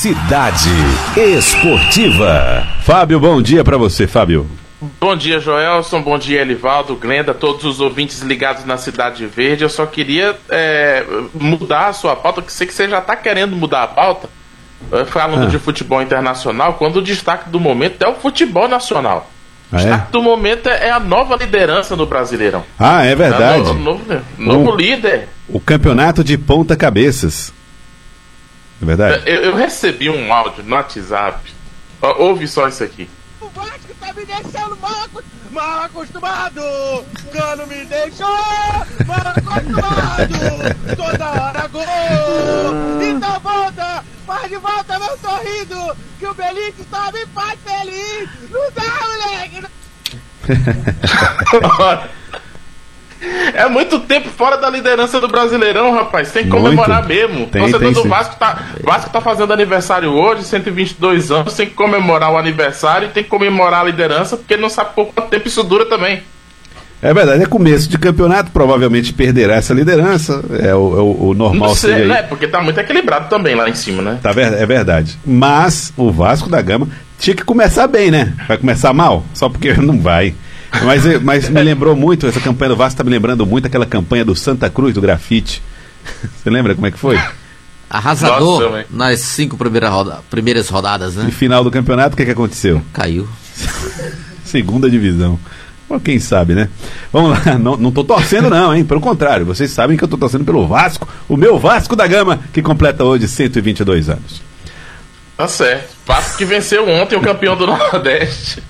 Cidade Esportiva. Fábio, bom dia para você, Fábio. Bom dia, Joelson. Bom dia, Elivaldo, Glenda, todos os ouvintes ligados na Cidade Verde. Eu só queria é, mudar a sua pauta, que sei que você já está querendo mudar a pauta, é, falando ah. de futebol internacional, quando o destaque do momento é o futebol nacional. O ah, é? destaque do momento é a nova liderança no Brasileirão. Ah, é verdade. É novo, novo, novo o, líder. O campeonato de ponta cabeças. É verdade? Eu, eu recebi um áudio no WhatsApp. Ouve só isso aqui. O Vasco tá me deixando mal, mal acostumado! Cano me deixou mal acostumado! Toda hora gol! Então volta! Faz de volta meu sorriso! Que o Belite só me faz feliz! Não dá, moleque! É muito tempo fora da liderança do Brasileirão, rapaz. Tem que comemorar muito. mesmo. Tem, Torcedor tem, do Vasco tá, Vasco tá fazendo aniversário hoje, 122 anos. Tem que comemorar o aniversário e tem que comemorar a liderança, porque não sabe por quanto tempo isso dura também. É verdade, é começo de campeonato, provavelmente perderá essa liderança. É o, é o, o normal não sei, né? Porque tá muito equilibrado também lá em cima, né? Tá, é verdade. Mas o Vasco da Gama tinha que começar bem, né? Vai começar mal? Só porque não vai. Mas, eh, mas me lembrou muito, essa campanha do Vasco está me lembrando muito aquela campanha do Santa Cruz, do grafite. Você lembra como é que foi? Arrasador Nossa, nas cinco primeiras, roda primeiras rodadas, né? No final do campeonato, o que, que aconteceu? Caiu. Segunda divisão. Bom, quem sabe, né? Vamos lá, não, não tô torcendo não, hein? Pelo contrário, vocês sabem que eu tô torcendo pelo Vasco, o meu Vasco da Gama, que completa hoje 122 anos. Tá certo. Vasco que venceu ontem o campeão do Nordeste.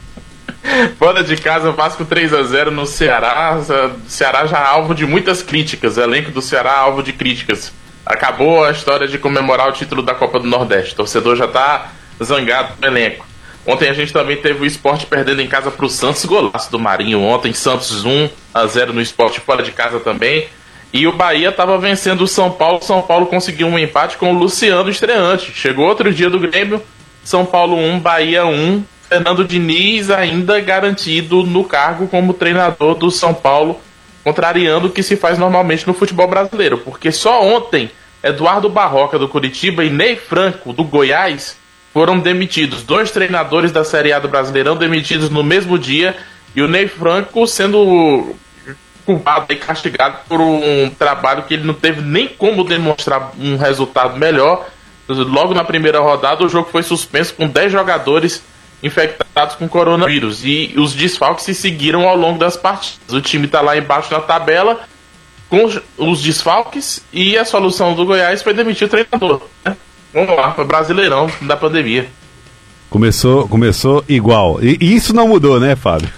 Fora de casa, Vasco 3 a 0 no Ceará. Ceará já alvo de muitas críticas. O elenco do Ceará alvo de críticas. Acabou a história de comemorar o título da Copa do Nordeste. O torcedor já tá zangado no elenco. Ontem a gente também teve o esporte perdendo em casa para o Santos, golaço do Marinho. Ontem, Santos 1 a 0 no esporte fora de casa também. E o Bahia estava vencendo o São Paulo. São Paulo conseguiu um empate com o Luciano estreante. Chegou outro dia do Grêmio. São Paulo 1, Bahia 1. Fernando Diniz ainda garantido no cargo como treinador do São Paulo, contrariando o que se faz normalmente no futebol brasileiro, porque só ontem Eduardo Barroca do Curitiba e Ney Franco do Goiás foram demitidos. Dois treinadores da Série A do Brasileirão demitidos no mesmo dia e o Ney Franco sendo culpado e castigado por um trabalho que ele não teve nem como demonstrar um resultado melhor. Logo na primeira rodada, o jogo foi suspenso com 10 jogadores infectados com coronavírus. E os desfalques se seguiram ao longo das partidas. O time está lá embaixo na tabela com os desfalques e a solução do Goiás foi demitir o treinador. Né? Vamos lá, foi brasileirão da pandemia. Começou, começou igual. E, e isso não mudou, né, Fábio?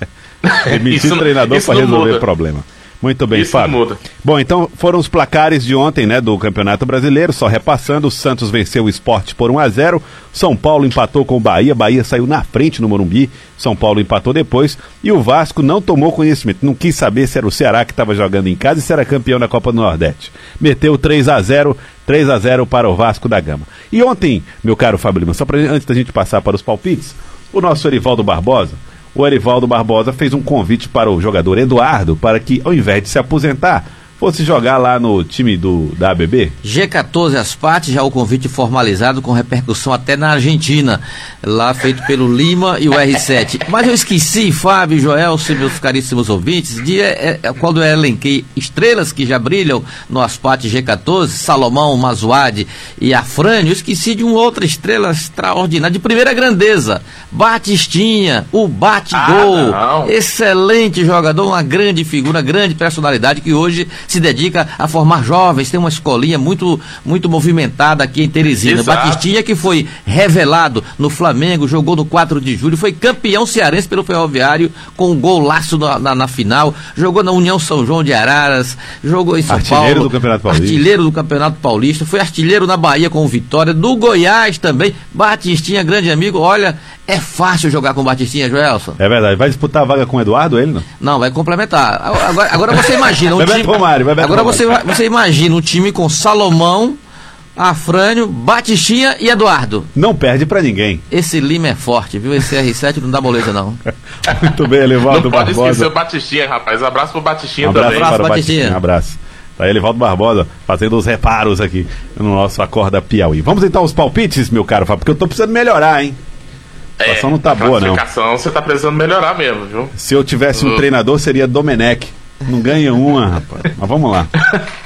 Demitir o treinador para resolver o problema. Muito bem, Isso Fábio. Muda. Bom, então foram os placares de ontem, né, do Campeonato Brasileiro, só repassando, o Santos venceu o esporte por 1 a 0 São Paulo empatou com o Bahia, Bahia saiu na frente no Morumbi, São Paulo empatou depois, e o Vasco não tomou conhecimento, não quis saber se era o Ceará que estava jogando em casa e se era campeão da Copa do Nordeste. Meteu 3 a 0 3 a 0 para o Vasco da Gama. E ontem, meu caro Fábio Lima, só pra, antes da gente passar para os palpites, o nosso Erivaldo Barbosa, o Erivaldo Barbosa fez um convite para o jogador Eduardo para que, ao invés de se aposentar, fosse jogar lá no time do da ABB? G14 as partes, já o convite formalizado com repercussão até na Argentina, lá feito pelo Lima e o R7. Mas eu esqueci, Fábio, Joel, meus caríssimos ouvintes, de é, é, quando eu elenquei estrelas que já brilham no Aspate G14, Salomão, Mazuade e Afrânio, eu esqueci de uma outra estrela extraordinária, de primeira grandeza, Batistinha, o bate-gol, ah, excelente jogador, uma grande figura, grande personalidade que hoje se dedica a formar jovens, tem uma escolinha muito, muito movimentada aqui em Teresina. Exato. Batistinha que foi revelado no Flamengo, jogou no 4 de julho, foi campeão cearense pelo Ferroviário com um golaço na, na, na final, jogou na União São João de Araras, jogou em São artilheiro Paulo. do Campeonato Paulista. Artilheiro do Campeonato Paulista, foi artilheiro na Bahia com o Vitória, do Goiás também. Batistinha, grande amigo, olha, é fácil jogar com Batistinha, Joelson. É verdade. Vai disputar a vaga com o Eduardo, ele não? Não, vai complementar. Agora, agora você imagina um time. Romário, agora você, você imagina um time com Salomão, Afrânio, Batistinha e Eduardo. Não perde para ninguém. Esse Lima é forte, viu? Esse R7 não dá moleza, não. Muito bem, Elivaldo Não pode esquecer o Batistinha, rapaz. Abraço pro Batistinha um abraço também. Abraço, Batistinha. Um abraço. Tá Elivaldo Barbosa fazendo os reparos aqui no nosso Acorda Piauí. Vamos então aos palpites, meu caro Fábio, porque eu tô precisando melhorar, hein? A situação é, não tá boa, não. A você tá precisando melhorar mesmo, viu? Se eu tivesse um uh. treinador, seria Domenech. Não ganha uma, rapaz. Mas vamos lá.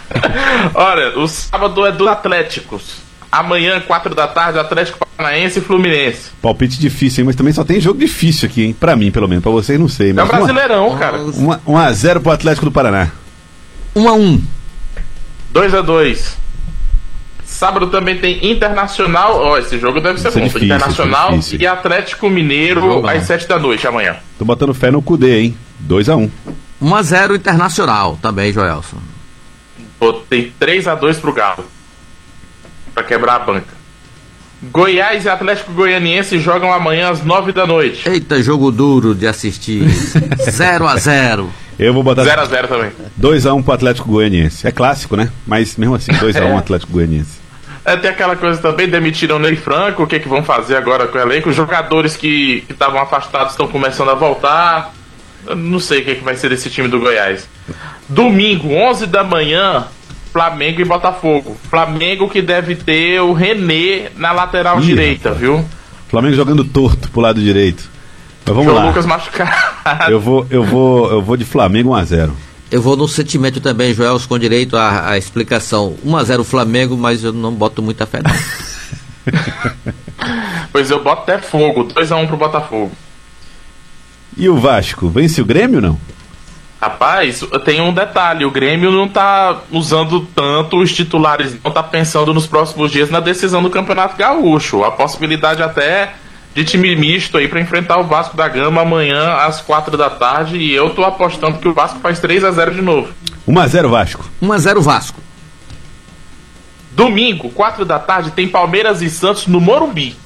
Olha, o sábado é dos Atléticos. Amanhã, 4 da tarde, Atlético Paranaense e Fluminense. Palpite difícil, hein? Mas também só tem jogo difícil aqui, hein? Pra mim, pelo menos. Pra vocês, não sei. Mas é um brasileirão, uma, cara. 1x0 pro Atlético do Paraná. 1x1. 2x2. Sábado também tem Internacional. Ó, oh, esse jogo deve ser bom. Difícil, Internacional e Atlético Mineiro às 7 da noite amanhã. Tô botando fé no Cudê, hein? 2x1. 1x0 Internacional também, Joelson. Botei 3x2 pro Galo. Pra quebrar a banca. Goiás e Atlético Goianiense jogam amanhã às 9 da noite. Eita, jogo duro de assistir. 0 x 0 Eu vou botar 0 x 0 também. 2 x 1 pro Atlético Goianiense. É clássico, né? Mas mesmo assim, 2 x 1 é. Atlético Goianiense. É, tem aquela coisa também, demitiram o Ney Franco, o que, que vão fazer agora com o elenco? Os jogadores que estavam afastados estão começando a voltar. Eu não sei o que, que vai ser desse time do Goiás. Domingo, 11 da manhã, Flamengo e Botafogo. Flamengo que deve ter o René na lateral Ih, direita, rapaz. viu? Flamengo jogando torto pro lado direito. Mas vamos João lá. Lucas machucado. Eu vou, eu vou, eu vou de Flamengo 1 a 0. Eu vou no sentimento também, Joel, com direito à, à explicação. 1x0 Flamengo, mas eu não boto muita fé não. pois eu boto até fogo, 2x1 pro Botafogo. E o Vasco, vence o Grêmio ou não? Rapaz, tem um detalhe, o Grêmio não tá usando tanto os titulares, não tá pensando nos próximos dias na decisão do Campeonato Gaúcho. A possibilidade até de time misto aí para enfrentar o Vasco da Gama amanhã às quatro da tarde e eu tô apostando que o Vasco faz 3 a 0 de novo. 1 a 0 Vasco. 1 a 0 Vasco. Domingo, 4 da tarde, tem Palmeiras e Santos no Morumbi.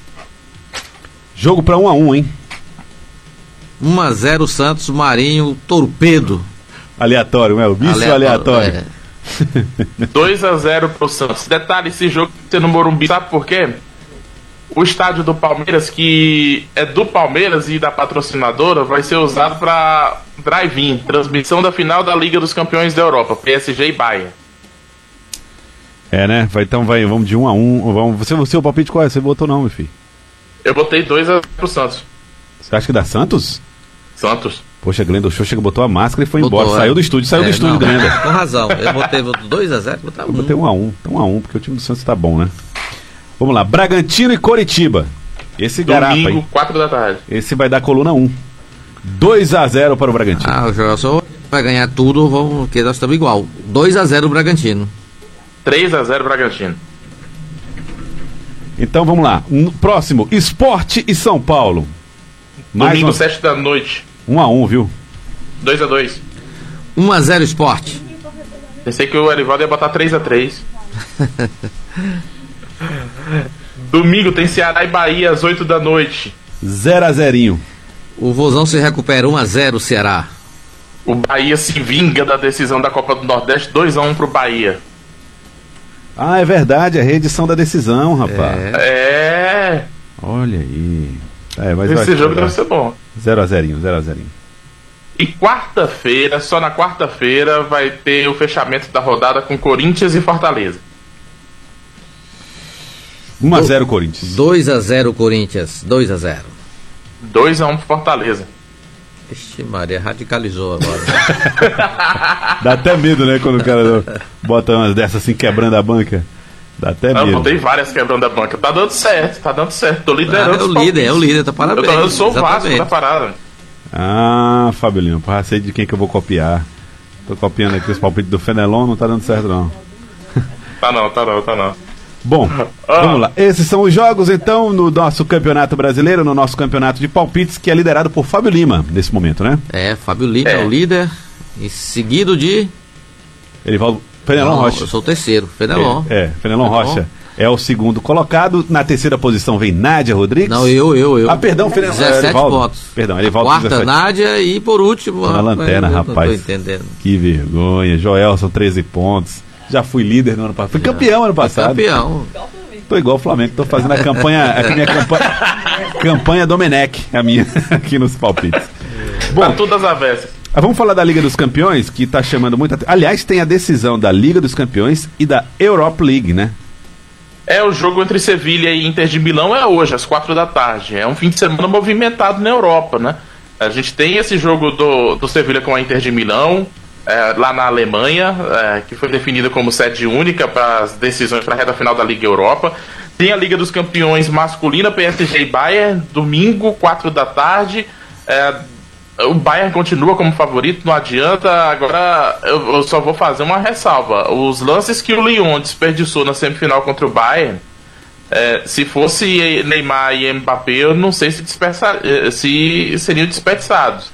Jogo para 1 a 1, hein? 1 a 0 Santos, Marinho, Torpedo. Aleatório, é o bicho aleatório. aleatório. É. 2 a 0 pro Santos. Detalhe, esse jogo tem no Morumbi, sabe por quê? O estádio do Palmeiras, que é do Palmeiras e da patrocinadora, vai ser usado para drive-in, transmissão da final da Liga dos Campeões da Europa, PSG e Bayern. É, né? Vai, então vai, vamos de um a um. Vamos, você, você o palpite qual é? Você votou não, meu filho? Eu botei dois a pro Santos. Você acha que dá Santos? Santos. Poxa, Glenda, o show chega, botou a máscara e foi botou, embora. É. Saiu do estúdio, saiu é, do estúdio, Glenda. Com razão. Eu botei 2x0, Eu botei 1x1, um. um então 1x1, um, porque o time do Santos tá bom, né? Vamos lá, Bragantino e Coritiba. Esse garapa Domingo, 4 da tarde. Esse vai dar coluna 1. 2 a 0 para o Bragantino. Ah, o Joelson vai ganhar tudo, vamos, porque nós estamos igual. 2 a 0 o Bragantino. 3 a 0 Bragantino. Então vamos lá. Próximo, Esporte e São Paulo. Mais Domingo, uma... 7 da noite. 1 a 1 viu? 2 a 2 1 a 0 Esporte. Pensei que o Erivaldo ia botar 3 a 3 Domingo tem Ceará e Bahia às 8 da noite. 0 a 0 O Vozão se recupera 1 a 0 Ceará. O Bahia se vinga da decisão da Copa do Nordeste 2 a 1 pro Bahia. Ah, é verdade, a reedição da decisão, rapaz. É. é. Olha aí. É, mas Esse jogo deve ser bom. 0 a 0 0 a 0 E quarta-feira, só na quarta-feira, vai ter o fechamento da rodada com Corinthians e Fortaleza. 1x0 Corinthians. 2x0 Corinthians. 2x0. 2x1 pro Fortaleza. Ixi, Maria, radicalizou agora. Dá até medo, né? Quando o cara bota umas dessas assim quebrando a banca. Dá até medo. Eu botei várias quebrando a banca. Tá dando certo, tá dando certo. Tô liderando. Ah, é o líder, é o líder, tá parabéns. Eu, tô, eu sou o Vasco da parada. Ah, Lima, já sei de quem que eu vou copiar. Tô copiando aqui os palpites do Fenelon, não tá dando certo não. Tá não, tá não, tá não. Bom, ah. vamos lá. Esses são os jogos, então, no nosso campeonato brasileiro, no nosso campeonato de palpites, que é liderado por Fábio Lima, nesse momento, né? É, Fábio Lima é, é o líder, e seguido de. Elivaldo Fenelon Rocha. Eu sou o terceiro, Fenelon. É, é Fenelon, Rocha. É o segundo colocado. Na terceira posição vem Nádia Rodrigues. Não, eu, eu, eu. Ah, perdão, Fenelon. 17 Elivaldo. pontos. Perdão, Elivaldo. Quarta, 17. Nádia e por último. Na lanterna, rapaz. Não tô entendendo. Que vergonha. Joel são 13 pontos. Já fui líder no ano passado. Fui campeão ano passado. Campeão. Tô igual o Flamengo, tô fazendo a campanha, a minha campanha, campanha Domenech, a minha, aqui nos palpites. Bom, tá tudo as avessas. Ah, vamos falar da Liga dos Campeões, que está chamando muita. Aliás, tem a decisão da Liga dos Campeões e da Europa League, né? É, o jogo entre Sevilha e Inter de Milão é hoje, às quatro da tarde. É um fim de semana movimentado na Europa, né? A gente tem esse jogo do, do Sevilha com a Inter de Milão, é, lá na Alemanha, é, que foi definida como sede única para as decisões para a reta final da Liga Europa. Tem a Liga dos Campeões masculina, PSG e Bayern, domingo, 4 da tarde. É, o Bayern continua como favorito, não adianta. Agora eu, eu, só vou fazer uma ressalva. Os lances que o Lyon desperdiçou na semifinal contra o Bayern, é, se fosse Neymar e Mbappé, eu não sei se, é, se seriam desperdiçados.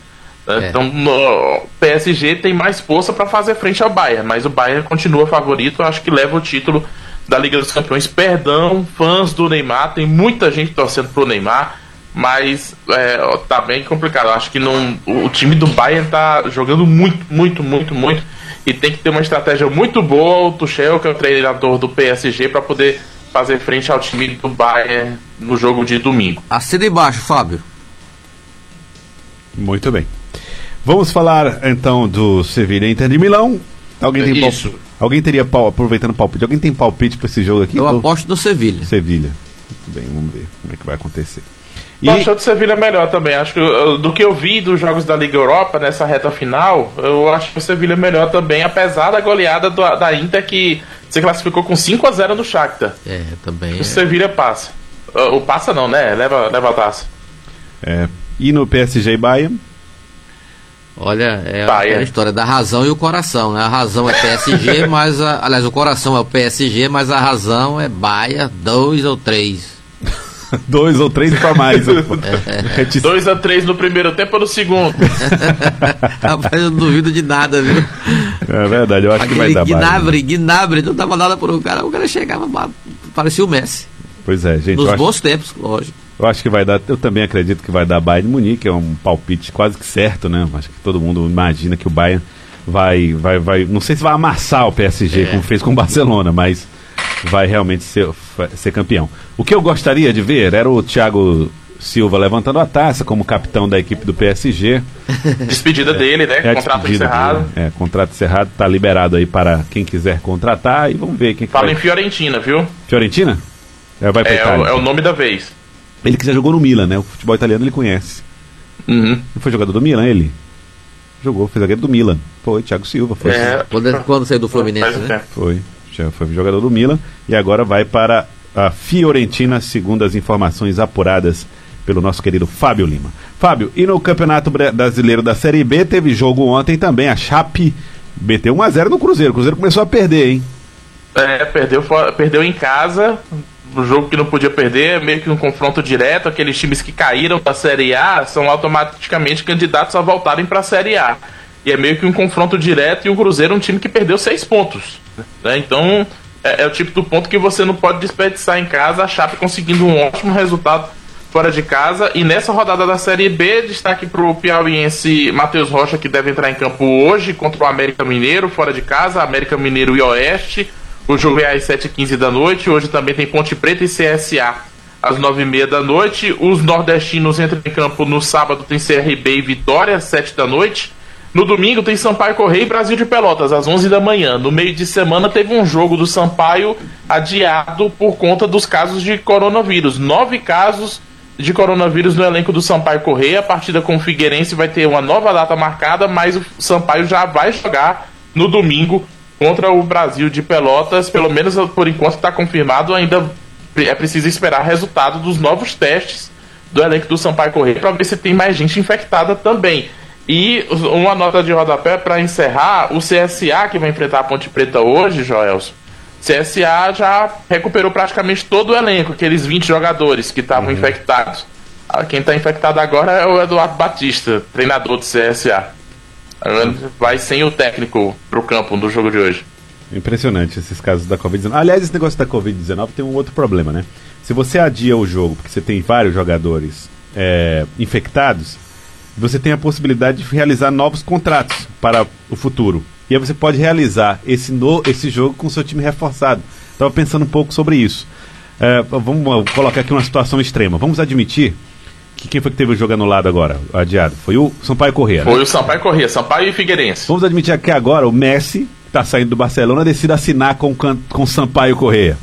É. Então, o PSG tem mais força para fazer frente ao Bayern, mas o Bayern continua favorito. Acho que leva o título da Liga dos Campeões. Perdão, fãs do Neymar, tem muita gente torcendo pro Neymar, mas é, tá bem complicado. acho que não, o time do Bayern tá jogando muito, muito, muito, muito. E tem que ter uma estratégia muito boa. O Tuchel, que é o treinador do PSG, para poder fazer frente ao time do Bayern no jogo de domingo. Assina embaixo, Fábio. Muito bem. Vamos falar então do Sevilha Inter de Milão. Alguém tem Isso. Alguém teria pau, aproveitando o palpite, alguém tem palpite para esse jogo aqui? Eu aposto no Sevilha. Sevilha. Muito bem, vamos ver como é que vai acontecer. E... Tô achando o Sevilha melhor também. Acho que do que eu vi dos jogos da Liga Europa nessa reta final, eu acho que o Sevilha é melhor também, apesar da goleada do, da Inter que se classificou com 5 a 0 no Shakhtar. É, também. O é. Sevilha passa. O passa não, né? Leva, leva a taça. É. E no PSG e Bayern? Olha, é a, é história da razão e o coração, né? A razão é PSG, mas a, aliás, o coração é o PSG, mas a razão é Baia, dois ou três. dois ou três para mais. é. 2 a 3 no primeiro tempo ou no segundo? Rapaz, eu não duvido de nada, viu? É verdade, eu acho Aquele que vai dar Gnabry, Gnabry, não dava nada por um cara, o cara chegava, parecia o Messi. Pois é, gente. Nos bons acho... tempos, lógico. Eu acho que vai dar, eu também acredito que vai dar Bayern de Munique, é um palpite quase que certo, né? Acho que todo mundo imagina que o Bayern vai, vai, vai, não sei se vai amassar o PSG é. como fez com o Barcelona, mas vai realmente ser, ser campeão. O que eu gostaria de ver era o Thiago Silva levantando a taça como capitão da equipe do PSG. Despedida é, dele, né? É contrato encerrado. Dele, é, contrato encerrado, tá liberado aí para quem quiser contratar e vamos ver quem Fala vai... em Fiorentina, viu? Fiorentina? É, vai pra é, Itália, é o nome da vez. Ele que já jogou no Milan, né? O futebol italiano ele conhece. Uhum. Não foi jogador do Milan, ele? Jogou, foi zagueiro do Milan. Foi, Thiago Silva. Foi. É, quando, quando saiu do Fluminense, né? Foi. Já foi jogador do Milan e agora vai para a Fiorentina, segundo as informações apuradas pelo nosso querido Fábio Lima. Fábio, e no Campeonato Brasileiro da Série B teve jogo ontem também, a Chape meteu 1x0 no Cruzeiro. O Cruzeiro começou a perder, hein? É, perdeu, perdeu em casa, um jogo que não podia perder, meio que um confronto direto. Aqueles times que caíram da Série A são automaticamente candidatos a voltarem para a Série A. E é meio que um confronto direto e o Cruzeiro é um time que perdeu seis pontos. Né? Então é, é, o tipo do ponto que você não pode desperdiçar em casa. A Chape conseguindo um ótimo resultado fora de casa. E nessa rodada da Série B, destaque para o piauiense Matheus Rocha, que deve entrar em campo hoje contra o América Mineiro, fora de casa. América Mineiro e Oeste. O jogo é às 7h15 da noite. Hoje também tem Ponte Preta e CSA às 9h30 da noite. Os nordestinos entram em campo no sábado, tem CRB e Vitória, às 7 da noite. No domingo tem Sampaio Correia e Brasil de Pelotas, às 11 da manhã. No meio de semana teve um jogo do Sampaio adiado por conta dos casos de coronavírus. Nove casos de coronavírus no elenco do Sampaio Correia. A partida com o Figueirense vai ter uma nova data marcada, mas o Sampaio já vai jogar no domingo contra o Brasil de Pelotas, pelo menos por enquanto está confirmado, ainda é preciso esperar resultado dos novos testes do elenco do Sampaio Correia para ver se tem mais gente infectada também. E uma nota de rodapé para encerrar, o CSA que vai enfrentar a Ponte Preta hoje, Joelson, CSA já recuperou praticamente todo o elenco, aqueles 20 jogadores que estavam uhum. infectados. Ah, quem está infectado agora é o Eduardo Batista, treinador do CSA vai sem o técnico pro campo do jogo de hoje. Impressionante esses casos da Covid-19. Aliás, esse negócio da Covid-19 tem um outro problema, né? Se você adia o jogo porque você tem vários jogadores é, infectados, você tem a possibilidade de realizar novos contratos para o futuro. E aí você pode realizar esse, no, esse jogo com seu time reforçado. Estava pensando um pouco sobre isso. É, vamos colocar aqui uma situação extrema. Vamos admitir quem foi que teve o jogo anulado agora, adiado? Foi o Sampaio Corrêa. Foi né? o Sampaio Corrêa, Sampaio e Figueirense. Vamos admitir que agora o Messi, está saindo do Barcelona, decide assinar com, com Sampaio Corrêa.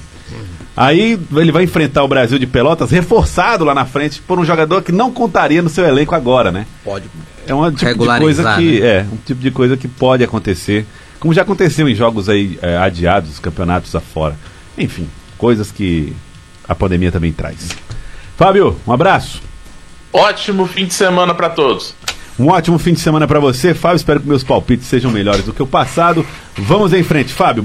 Aí ele vai enfrentar o Brasil de Pelotas reforçado lá na frente por um jogador que não contaria no seu elenco agora, né? Pode. É um tipo de coisa que né? é um tipo de coisa que pode acontecer, como já aconteceu em jogos aí é, adiados, campeonatos afora. Enfim, coisas que a pandemia também traz. Fábio, um abraço. Ótimo fim de semana para todos. Um ótimo fim de semana para você, Fábio. Espero que meus palpites sejam melhores do que o passado. Vamos em frente, Fábio.